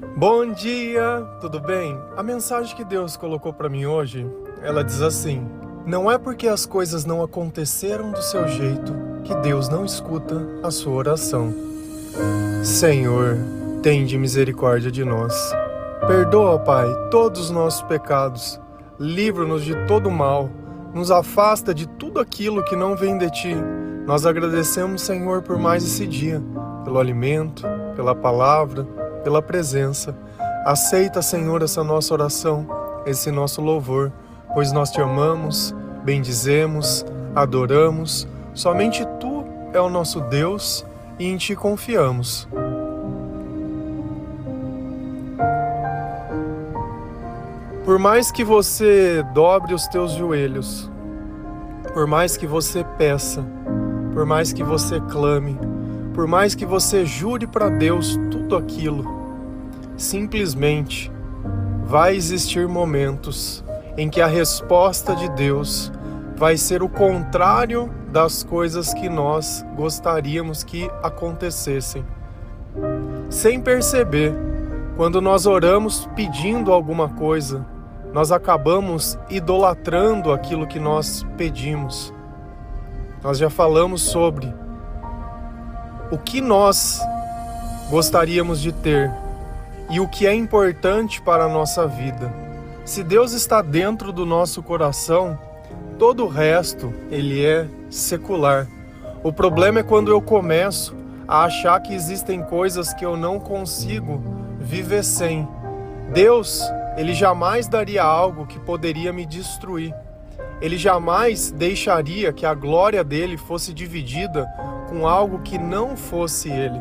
Bom dia, tudo bem? A mensagem que Deus colocou para mim hoje, ela diz assim: Não é porque as coisas não aconteceram do seu jeito que Deus não escuta a sua oração. Senhor, tende misericórdia de nós. Perdoa, Pai, todos os nossos pecados. Livra-nos de todo mal. Nos afasta de tudo aquilo que não vem de ti. Nós agradecemos, Senhor, por mais esse dia, pelo alimento, pela palavra, pela presença. Aceita, Senhor, essa nossa oração, esse nosso louvor, pois nós te amamos, bendizemos, adoramos. Somente tu é o nosso Deus e em ti confiamos. Por mais que você dobre os teus joelhos, por mais que você peça, por mais que você clame, por mais que você jure para Deus tudo aquilo, simplesmente vai existir momentos em que a resposta de Deus vai ser o contrário das coisas que nós gostaríamos que acontecessem. Sem perceber, quando nós oramos pedindo alguma coisa, nós acabamos idolatrando aquilo que nós pedimos. Nós já falamos sobre o que nós gostaríamos de ter e o que é importante para a nossa vida. Se Deus está dentro do nosso coração, todo o resto ele é secular. O problema é quando eu começo a achar que existem coisas que eu não consigo viver sem. Deus ele jamais daria algo que poderia me destruir. Ele jamais deixaria que a glória dele fosse dividida com algo que não fosse ele.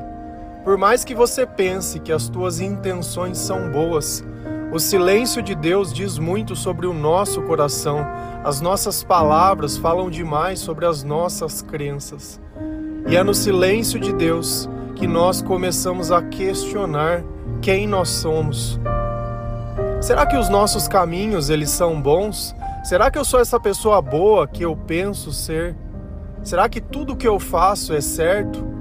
Por mais que você pense que as tuas intenções são boas, o silêncio de Deus diz muito sobre o nosso coração. As nossas palavras falam demais sobre as nossas crenças. E é no silêncio de Deus que nós começamos a questionar quem nós somos. Será que os nossos caminhos eles são bons? Será que eu sou essa pessoa boa que eu penso ser? Será que tudo que eu faço é certo?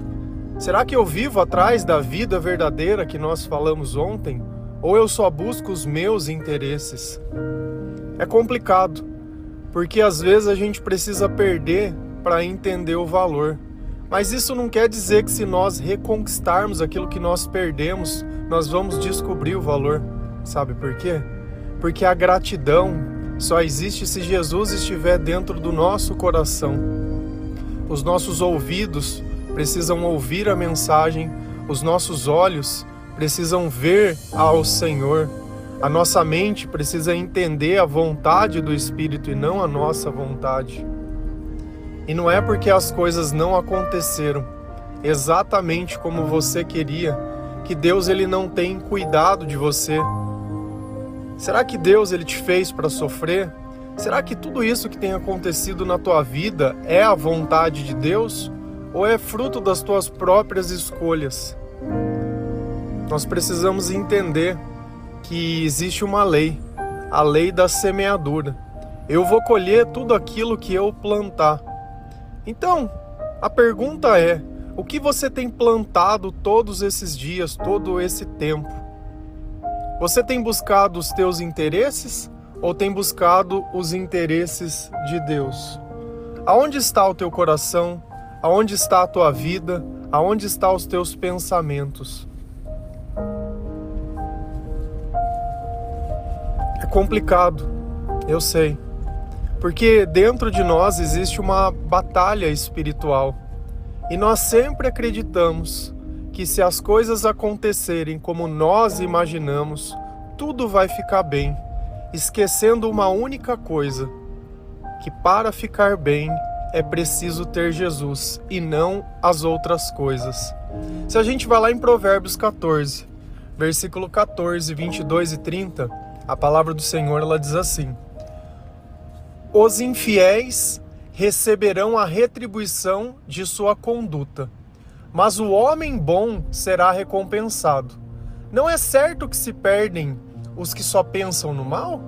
Será que eu vivo atrás da vida verdadeira que nós falamos ontem? Ou eu só busco os meus interesses? É complicado, porque às vezes a gente precisa perder para entender o valor. Mas isso não quer dizer que se nós reconquistarmos aquilo que nós perdemos, nós vamos descobrir o valor. Sabe por quê? Porque a gratidão só existe se Jesus estiver dentro do nosso coração. Os nossos ouvidos precisam ouvir a mensagem, os nossos olhos precisam ver ao Senhor, a nossa mente precisa entender a vontade do Espírito e não a nossa vontade. E não é porque as coisas não aconteceram exatamente como você queria que Deus ele não tem cuidado de você Será que Deus ele te fez para sofrer? Será que tudo isso que tem acontecido na tua vida é a vontade de Deus ou é fruto das tuas próprias escolhas? Nós precisamos entender que existe uma lei, a lei da semeadura. Eu vou colher tudo aquilo que eu plantar. Então, a pergunta é: o que você tem plantado todos esses dias, todo esse tempo? Você tem buscado os teus interesses ou tem buscado os interesses de Deus? Aonde está o teu coração? Aonde está a tua vida? Aonde estão os teus pensamentos? É complicado, eu sei. Porque dentro de nós existe uma batalha espiritual. E nós sempre acreditamos que se as coisas acontecerem como nós imaginamos, tudo vai ficar bem, esquecendo uma única coisa: que para ficar bem é preciso ter Jesus e não as outras coisas. Se a gente vai lá em Provérbios 14, versículo 14, 22 e 30, a palavra do Senhor ela diz assim: Os infiéis receberão a retribuição de sua conduta mas o homem bom será recompensado. Não é certo que se perdem os que só pensam no mal?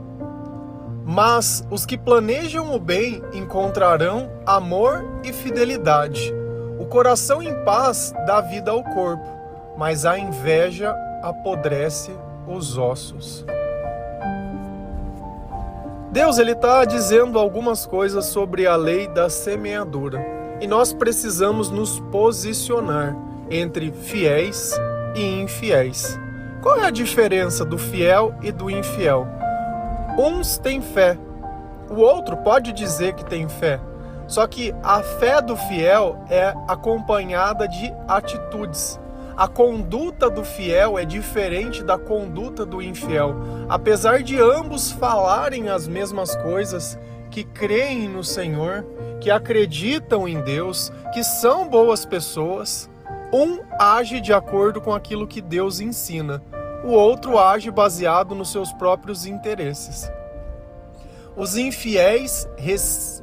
Mas os que planejam o bem encontrarão amor e fidelidade. O coração em paz dá vida ao corpo, mas a inveja apodrece os ossos. Deus ele está dizendo algumas coisas sobre a lei da semeadura e nós precisamos nos posicionar entre fiéis e infiéis. Qual é a diferença do fiel e do infiel? Uns têm fé, o outro pode dizer que tem fé, só que a fé do fiel é acompanhada de atitudes. A conduta do fiel é diferente da conduta do infiel. Apesar de ambos falarem as mesmas coisas, que creem no Senhor, que acreditam em Deus, que são boas pessoas, um age de acordo com aquilo que Deus ensina, o outro age baseado nos seus próprios interesses. Os infiéis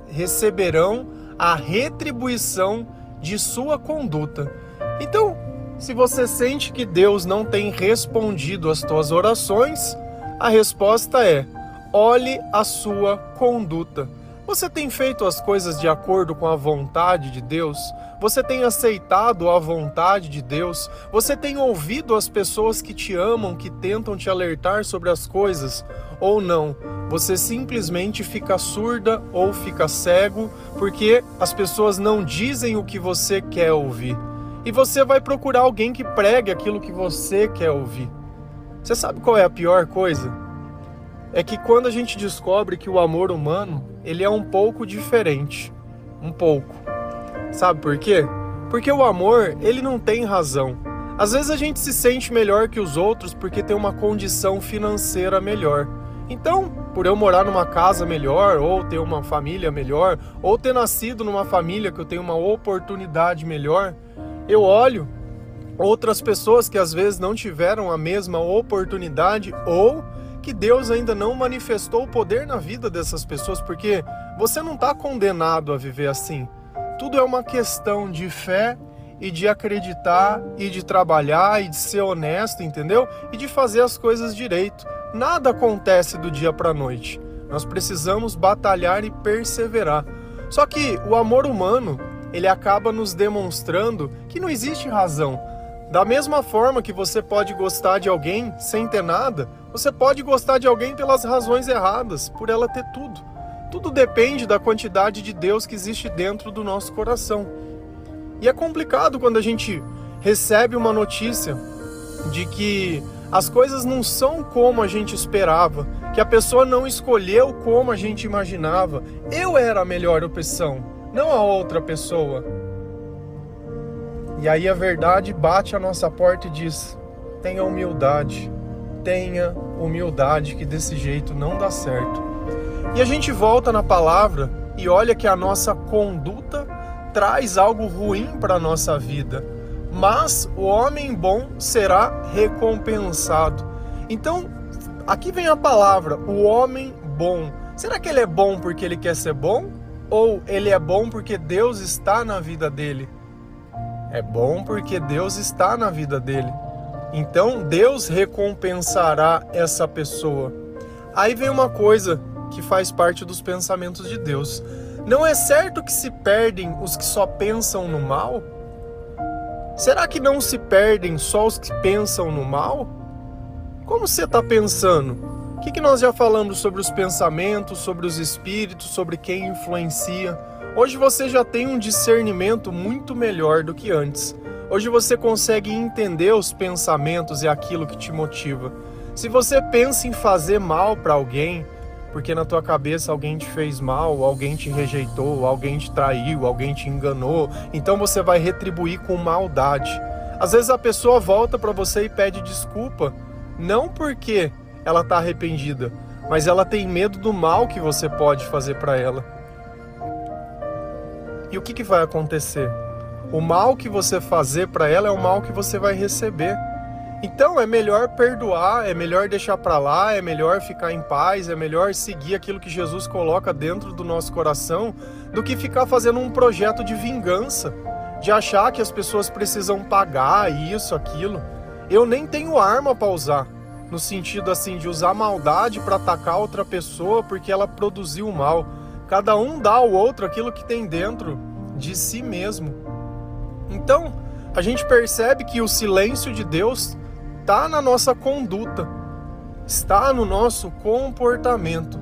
receberão a retribuição de sua conduta. Então, se você sente que Deus não tem respondido às tuas orações, a resposta é: olhe a sua conduta. Você tem feito as coisas de acordo com a vontade de Deus? Você tem aceitado a vontade de Deus? Você tem ouvido as pessoas que te amam, que tentam te alertar sobre as coisas? Ou não? Você simplesmente fica surda ou fica cego porque as pessoas não dizem o que você quer ouvir e você vai procurar alguém que pregue aquilo que você quer ouvir. Você sabe qual é a pior coisa? É que quando a gente descobre que o amor humano, ele é um pouco diferente, um pouco. Sabe por quê? Porque o amor, ele não tem razão. Às vezes a gente se sente melhor que os outros porque tem uma condição financeira melhor. Então, por eu morar numa casa melhor, ou ter uma família melhor, ou ter nascido numa família que eu tenho uma oportunidade melhor, eu olho outras pessoas que às vezes não tiveram a mesma oportunidade ou que Deus ainda não manifestou o poder na vida dessas pessoas, porque você não está condenado a viver assim. Tudo é uma questão de fé e de acreditar e de trabalhar e de ser honesto, entendeu? E de fazer as coisas direito. Nada acontece do dia para a noite. Nós precisamos batalhar e perseverar. Só que o amor humano, ele acaba nos demonstrando que não existe razão. Da mesma forma que você pode gostar de alguém sem ter nada, você pode gostar de alguém pelas razões erradas, por ela ter tudo. Tudo depende da quantidade de Deus que existe dentro do nosso coração. E é complicado quando a gente recebe uma notícia de que as coisas não são como a gente esperava, que a pessoa não escolheu como a gente imaginava. Eu era a melhor opção não a outra pessoa. E aí a verdade bate a nossa porta e diz: tenha humildade, tenha humildade, que desse jeito não dá certo. E a gente volta na palavra e olha que a nossa conduta traz algo ruim para a nossa vida, mas o homem bom será recompensado. Então, aqui vem a palavra, o homem bom. Será que ele é bom porque ele quer ser bom? Ou ele é bom porque Deus está na vida dele? É bom porque Deus está na vida dele. Então Deus recompensará essa pessoa. Aí vem uma coisa que faz parte dos pensamentos de Deus. Não é certo que se perdem os que só pensam no mal? Será que não se perdem só os que pensam no mal? Como você está pensando? O que, que nós já falamos sobre os pensamentos, sobre os espíritos, sobre quem influencia? Hoje você já tem um discernimento muito melhor do que antes. Hoje você consegue entender os pensamentos e aquilo que te motiva. Se você pensa em fazer mal para alguém, porque na tua cabeça alguém te fez mal, alguém te rejeitou, alguém te traiu, alguém te enganou, então você vai retribuir com maldade. Às vezes a pessoa volta para você e pede desculpa, não porque ela está arrependida, mas ela tem medo do mal que você pode fazer para ela. E o que, que vai acontecer? O mal que você fazer para ela é o mal que você vai receber. Então é melhor perdoar, é melhor deixar para lá, é melhor ficar em paz, é melhor seguir aquilo que Jesus coloca dentro do nosso coração, do que ficar fazendo um projeto de vingança, de achar que as pessoas precisam pagar isso, aquilo. Eu nem tenho arma para usar no sentido assim de usar maldade para atacar outra pessoa porque ela produziu mal. Cada um dá ao outro aquilo que tem dentro de si mesmo. Então, a gente percebe que o silêncio de Deus está na nossa conduta, está no nosso comportamento.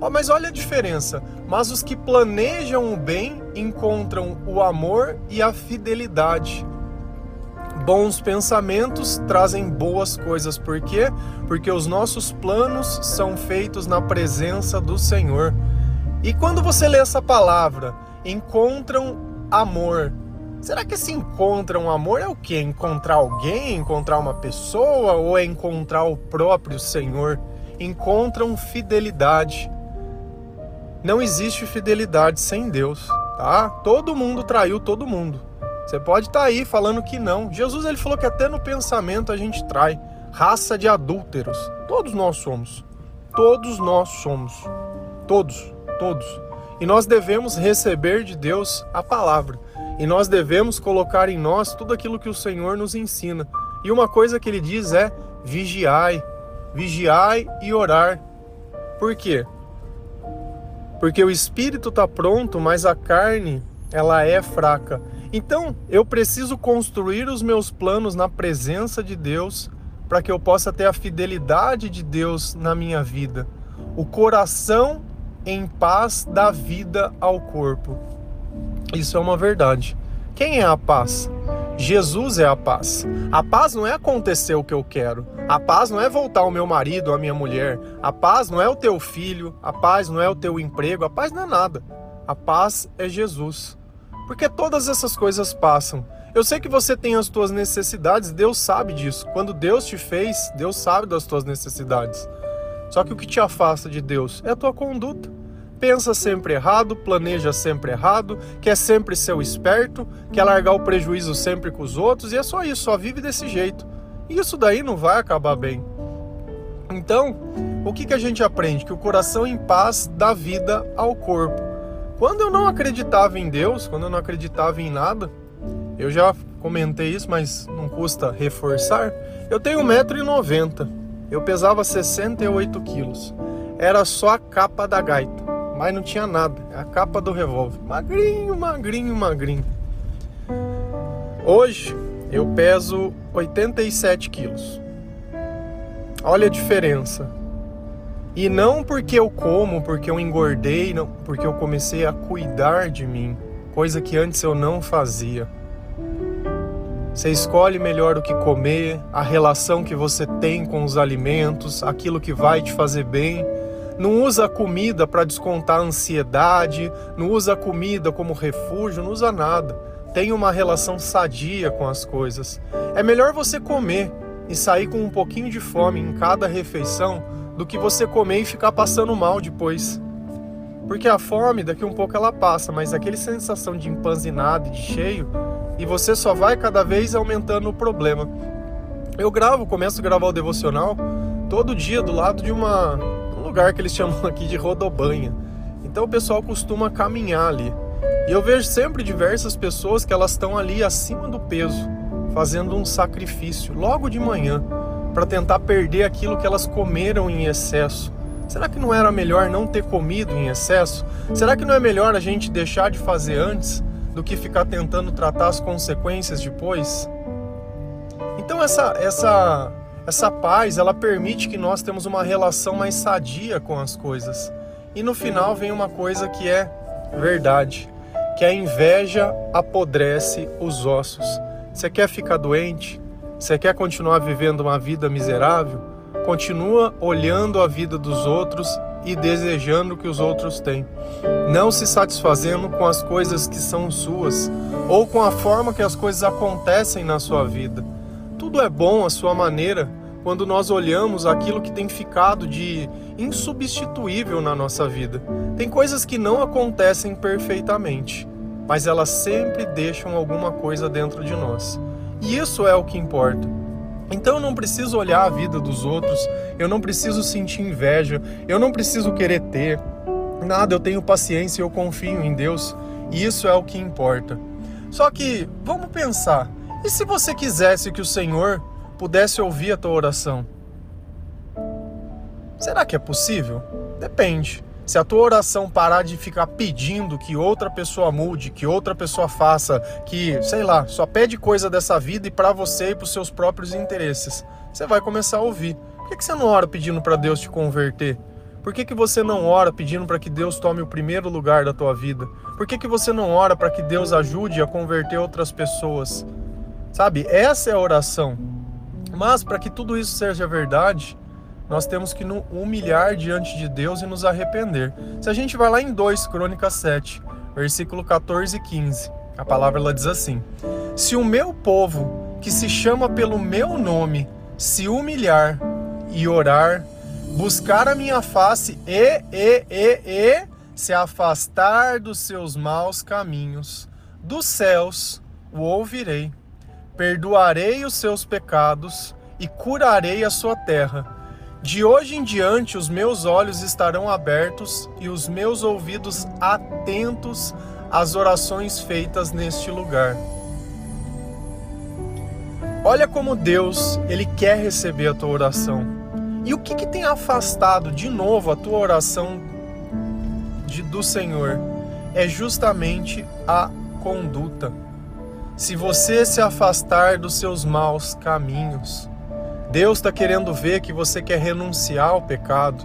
Oh, mas olha a diferença. Mas os que planejam o bem encontram o amor e a fidelidade. Bons pensamentos trazem boas coisas, por quê? Porque os nossos planos são feitos na presença do Senhor. E quando você lê essa palavra, encontram amor. Será que esse encontram amor é o que? Encontrar alguém, encontrar uma pessoa ou é encontrar o próprio Senhor? Encontram fidelidade. Não existe fidelidade sem Deus, tá? Todo mundo traiu todo mundo. Você pode estar tá aí falando que não. Jesus ele falou que até no pensamento a gente trai. Raça de adúlteros. Todos nós somos. Todos nós somos. Todos, todos. E nós devemos receber de Deus a palavra. E nós devemos colocar em nós tudo aquilo que o Senhor nos ensina. E uma coisa que ele diz é: vigiai, vigiai e orar. Por quê? Porque o espírito está pronto, mas a carne ela é fraca. Então, eu preciso construir os meus planos na presença de Deus para que eu possa ter a fidelidade de Deus na minha vida. O coração em paz dá vida ao corpo. Isso é uma verdade. Quem é a paz? Jesus é a paz. A paz não é acontecer o que eu quero. A paz não é voltar o meu marido, a minha mulher. A paz não é o teu filho. A paz não é o teu emprego. A paz não é nada. A paz é Jesus. Porque todas essas coisas passam. Eu sei que você tem as tuas necessidades, Deus sabe disso. Quando Deus te fez, Deus sabe das tuas necessidades. Só que o que te afasta de Deus é a tua conduta. Pensa sempre errado, planeja sempre errado, quer sempre ser o esperto, quer largar o prejuízo sempre com os outros, e é só isso, só vive desse jeito. Isso daí não vai acabar bem. Então, o que, que a gente aprende? Que o coração em paz dá vida ao corpo. Quando eu não acreditava em Deus, quando eu não acreditava em nada, eu já comentei isso, mas não custa reforçar. Eu tenho 1,90m, eu pesava 68 quilos. Era só a capa da gaita, mas não tinha nada. É a capa do revólver. Magrinho, magrinho, magrinho. Hoje eu peso 87 quilos. Olha a diferença. E não porque eu como, porque eu engordei, não, porque eu comecei a cuidar de mim, coisa que antes eu não fazia. Você escolhe melhor o que comer, a relação que você tem com os alimentos, aquilo que vai te fazer bem. Não usa a comida para descontar a ansiedade, não usa a comida como refúgio, não usa nada. Tem uma relação sadia com as coisas. É melhor você comer e sair com um pouquinho de fome em cada refeição do que você comer e ficar passando mal depois. Porque a fome, daqui um pouco ela passa, mas aquele sensação de empanzinado e de cheio, e você só vai cada vez aumentando o problema. Eu gravo, começo a gravar o devocional todo dia do lado de uma, um lugar que eles chamam aqui de rodobanha. Então o pessoal costuma caminhar ali. E eu vejo sempre diversas pessoas que elas estão ali acima do peso, fazendo um sacrifício logo de manhã para tentar perder aquilo que elas comeram em excesso. Será que não era melhor não ter comido em excesso? Será que não é melhor a gente deixar de fazer antes do que ficar tentando tratar as consequências depois? Então essa essa essa paz, ela permite que nós temos uma relação mais sadia com as coisas. E no final vem uma coisa que é verdade, que a inveja apodrece os ossos. Você quer ficar doente? Você quer continuar vivendo uma vida miserável? Continua olhando a vida dos outros e desejando o que os outros têm, não se satisfazendo com as coisas que são suas ou com a forma que as coisas acontecem na sua vida. Tudo é bom à sua maneira quando nós olhamos aquilo que tem ficado de insubstituível na nossa vida. Tem coisas que não acontecem perfeitamente, mas elas sempre deixam alguma coisa dentro de nós. E isso é o que importa. Então eu não preciso olhar a vida dos outros, eu não preciso sentir inveja, eu não preciso querer ter nada, eu tenho paciência, eu confio em Deus, e isso é o que importa. Só que vamos pensar, e se você quisesse que o Senhor pudesse ouvir a tua oração? Será que é possível? Depende. se a tua oração parar de ficar pedindo que outra pessoa mude, que outra pessoa faça, que, sei lá, só pede coisa dessa vida e para você e para os seus próprios interesses, você vai começar a ouvir. Por que, que você não ora pedindo para Deus te converter? Por que, que você não ora pedindo para que Deus tome o primeiro lugar da tua vida? Por que, que você não ora para que Deus ajude a converter outras pessoas? Sabe, essa é a oração. Mas para que tudo isso seja verdade, nós temos que nos humilhar diante de Deus e nos arrepender. Se a gente vai lá em 2 Crônicas 7, versículo 14 e 15, a palavra ela diz assim: Se o meu povo, que se chama pelo meu nome, se humilhar e orar, buscar a minha face e, e, e, e se afastar dos seus maus caminhos, dos céus o ouvirei, perdoarei os seus pecados e curarei a sua terra de hoje em diante, os meus olhos estarão abertos e os meus ouvidos atentos às orações feitas neste lugar. Olha como Deus, ele quer receber a tua oração. E o que, que tem afastado de novo a tua oração de, do Senhor? É justamente a conduta. Se você se afastar dos seus maus caminhos, Deus está querendo ver que você quer renunciar ao pecado.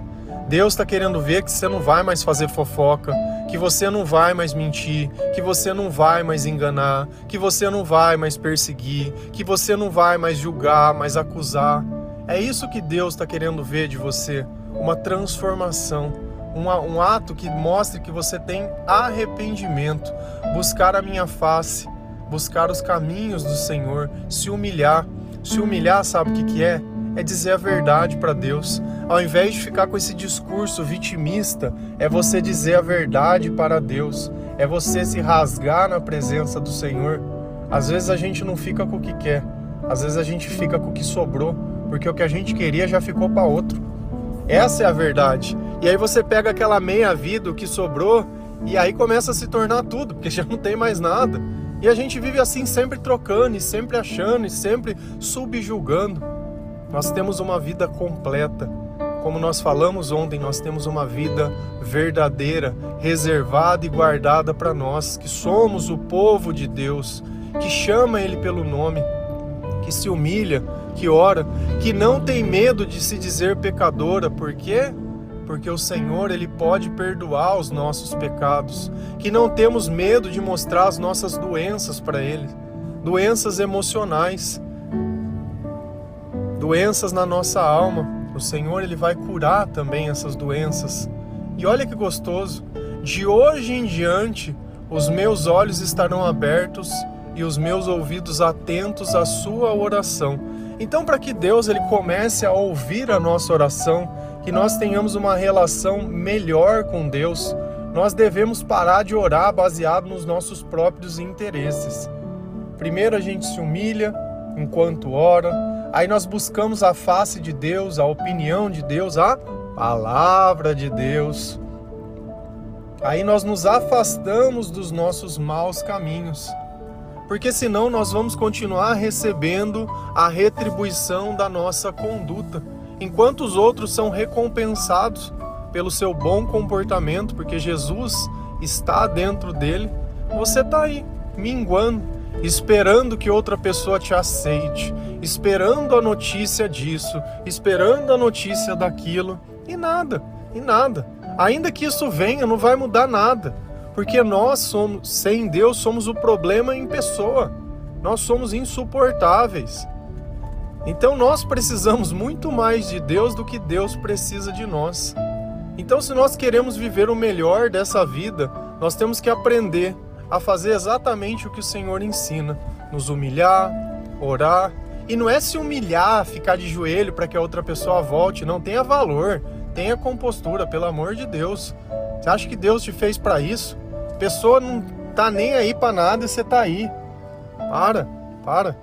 Deus está querendo ver que você não vai mais fazer fofoca, que você não vai mais mentir, que você não vai mais enganar, que você não vai mais perseguir, que você não vai mais julgar, mais acusar. É isso que Deus está querendo ver de você, uma transformação, um ato que mostre que você tem arrependimento, buscar a minha face, buscar os caminhos do Senhor, se humilhar se humilhar, sabe o que, que é? É dizer a verdade para Deus. Ao invés de ficar com esse discurso vitimista, é você dizer a verdade para Deus. É você se rasgar na presença do Senhor. Às vezes a gente não fica com o que quer, às vezes a gente fica com o que sobrou, porque o que a gente queria já ficou para outro. Essa é a verdade. E aí você pega aquela meia vida, o que sobrou, e aí começa a se tornar tudo, porque já não tem mais nada. E a gente vive assim, sempre trocando, e sempre achando, e sempre subjugando. Nós temos uma vida completa. Como nós falamos ontem, nós temos uma vida verdadeira, reservada e guardada para nós, que somos o povo de Deus, que chama Ele pelo nome, que se humilha, que ora, que não tem medo de se dizer pecadora, por quê? Porque o Senhor ele pode perdoar os nossos pecados, que não temos medo de mostrar as nossas doenças para ele, doenças emocionais, doenças na nossa alma. O Senhor ele vai curar também essas doenças. E olha que gostoso, de hoje em diante os meus olhos estarão abertos e os meus ouvidos atentos à sua oração. Então, para que Deus ele comece a ouvir a nossa oração, que nós tenhamos uma relação melhor com Deus, nós devemos parar de orar baseado nos nossos próprios interesses. Primeiro a gente se humilha enquanto ora, aí nós buscamos a face de Deus, a opinião de Deus, a palavra de Deus. Aí nós nos afastamos dos nossos maus caminhos, porque senão nós vamos continuar recebendo a retribuição da nossa conduta enquanto os outros são recompensados pelo seu bom comportamento, porque Jesus está dentro dele, você está aí, minguando, esperando que outra pessoa te aceite, esperando a notícia disso, esperando a notícia daquilo, e nada, e nada. Ainda que isso venha, não vai mudar nada, porque nós somos, sem Deus, somos o problema em pessoa. Nós somos insuportáveis. Então nós precisamos muito mais de Deus do que Deus precisa de nós. Então, se nós queremos viver o melhor dessa vida, nós temos que aprender a fazer exatamente o que o Senhor ensina: nos humilhar, orar. E não é se humilhar, ficar de joelho para que a outra pessoa volte, não. Tenha valor, tenha compostura, pelo amor de Deus. Você acha que Deus te fez para isso? A pessoa não tá nem aí para nada e você tá aí. Para, para.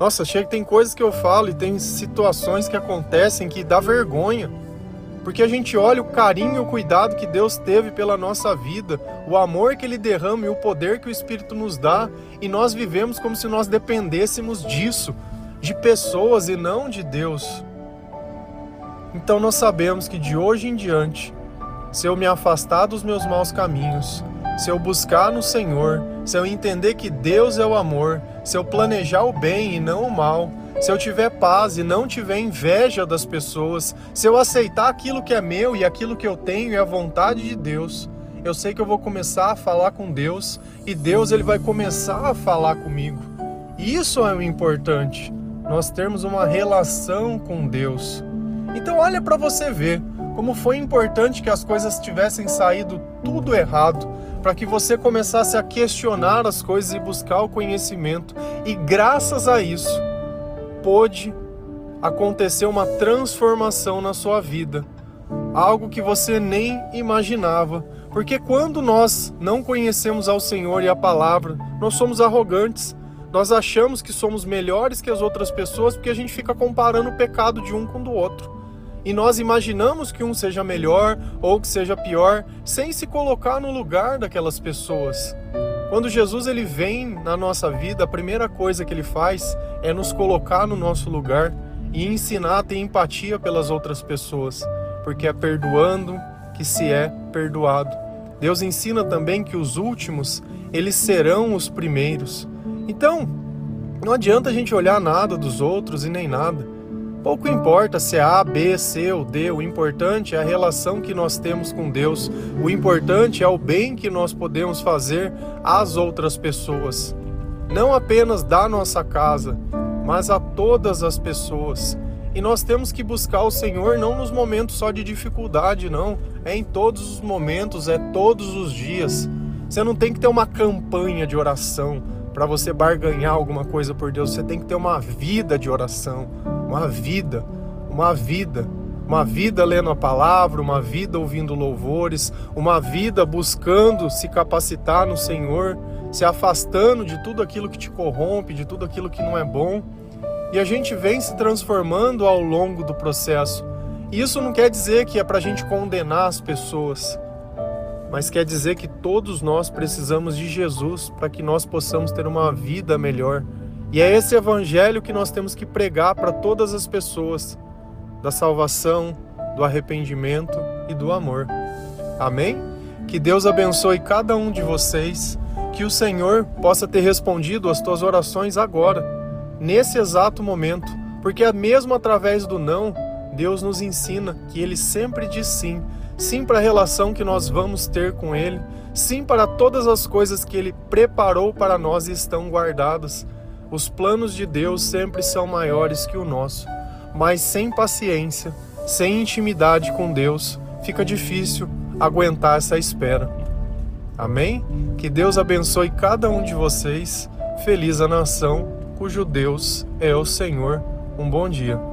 Nossa, chega tem coisas que eu falo e tem situações que acontecem que dá vergonha. Porque a gente olha o carinho e o cuidado que Deus teve pela nossa vida, o amor que Ele derrama e o poder que o Espírito nos dá, e nós vivemos como se nós dependêssemos disso, de pessoas e não de Deus. Então nós sabemos que de hoje em diante se eu me afastar dos meus maus caminhos, se eu buscar no Senhor, se eu entender que Deus é o amor, se eu planejar o bem e não o mal, se eu tiver paz e não tiver inveja das pessoas, se eu aceitar aquilo que é meu e aquilo que eu tenho e a vontade de Deus, eu sei que eu vou começar a falar com Deus e Deus ele vai começar a falar comigo. Isso é o importante. Nós termos uma relação com Deus. Então olha para você ver como foi importante que as coisas tivessem saído tudo errado, para que você começasse a questionar as coisas e buscar o conhecimento. E graças a isso, pôde acontecer uma transformação na sua vida, algo que você nem imaginava. Porque quando nós não conhecemos ao Senhor e a palavra, nós somos arrogantes. Nós achamos que somos melhores que as outras pessoas porque a gente fica comparando o pecado de um com o do outro e nós imaginamos que um seja melhor ou que seja pior, sem se colocar no lugar daquelas pessoas. Quando Jesus ele vem na nossa vida, a primeira coisa que ele faz é nos colocar no nosso lugar e ensinar a ter empatia pelas outras pessoas, porque é perdoando que se é perdoado. Deus ensina também que os últimos, eles serão os primeiros. Então, não adianta a gente olhar nada dos outros e nem nada. Pouco importa se é A, B, C ou D, o importante é a relação que nós temos com Deus, o importante é o bem que nós podemos fazer às outras pessoas. Não apenas da nossa casa, mas a todas as pessoas. E nós temos que buscar o Senhor não nos momentos só de dificuldade, não. É em todos os momentos, é todos os dias. Você não tem que ter uma campanha de oração para você barganhar alguma coisa por Deus. Você tem que ter uma vida de oração uma vida, uma vida, uma vida lendo a palavra, uma vida ouvindo louvores, uma vida buscando se capacitar no Senhor, se afastando de tudo aquilo que te corrompe, de tudo aquilo que não é bom. E a gente vem se transformando ao longo do processo. E isso não quer dizer que é para a gente condenar as pessoas, mas quer dizer que todos nós precisamos de Jesus para que nós possamos ter uma vida melhor e é esse evangelho que nós temos que pregar para todas as pessoas, da salvação, do arrependimento e do amor. Amém? Que Deus abençoe cada um de vocês, que o Senhor possa ter respondido as tuas orações agora, nesse exato momento, porque é mesmo através do não, Deus nos ensina que Ele sempre diz sim. Sim para a relação que nós vamos ter com Ele, sim para todas as coisas que Ele preparou para nós e estão guardadas. Os planos de Deus sempre são maiores que o nosso, mas sem paciência, sem intimidade com Deus, fica difícil aguentar essa espera. Amém? Que Deus abençoe cada um de vocês. Feliz a nação cujo Deus é o Senhor. Um bom dia.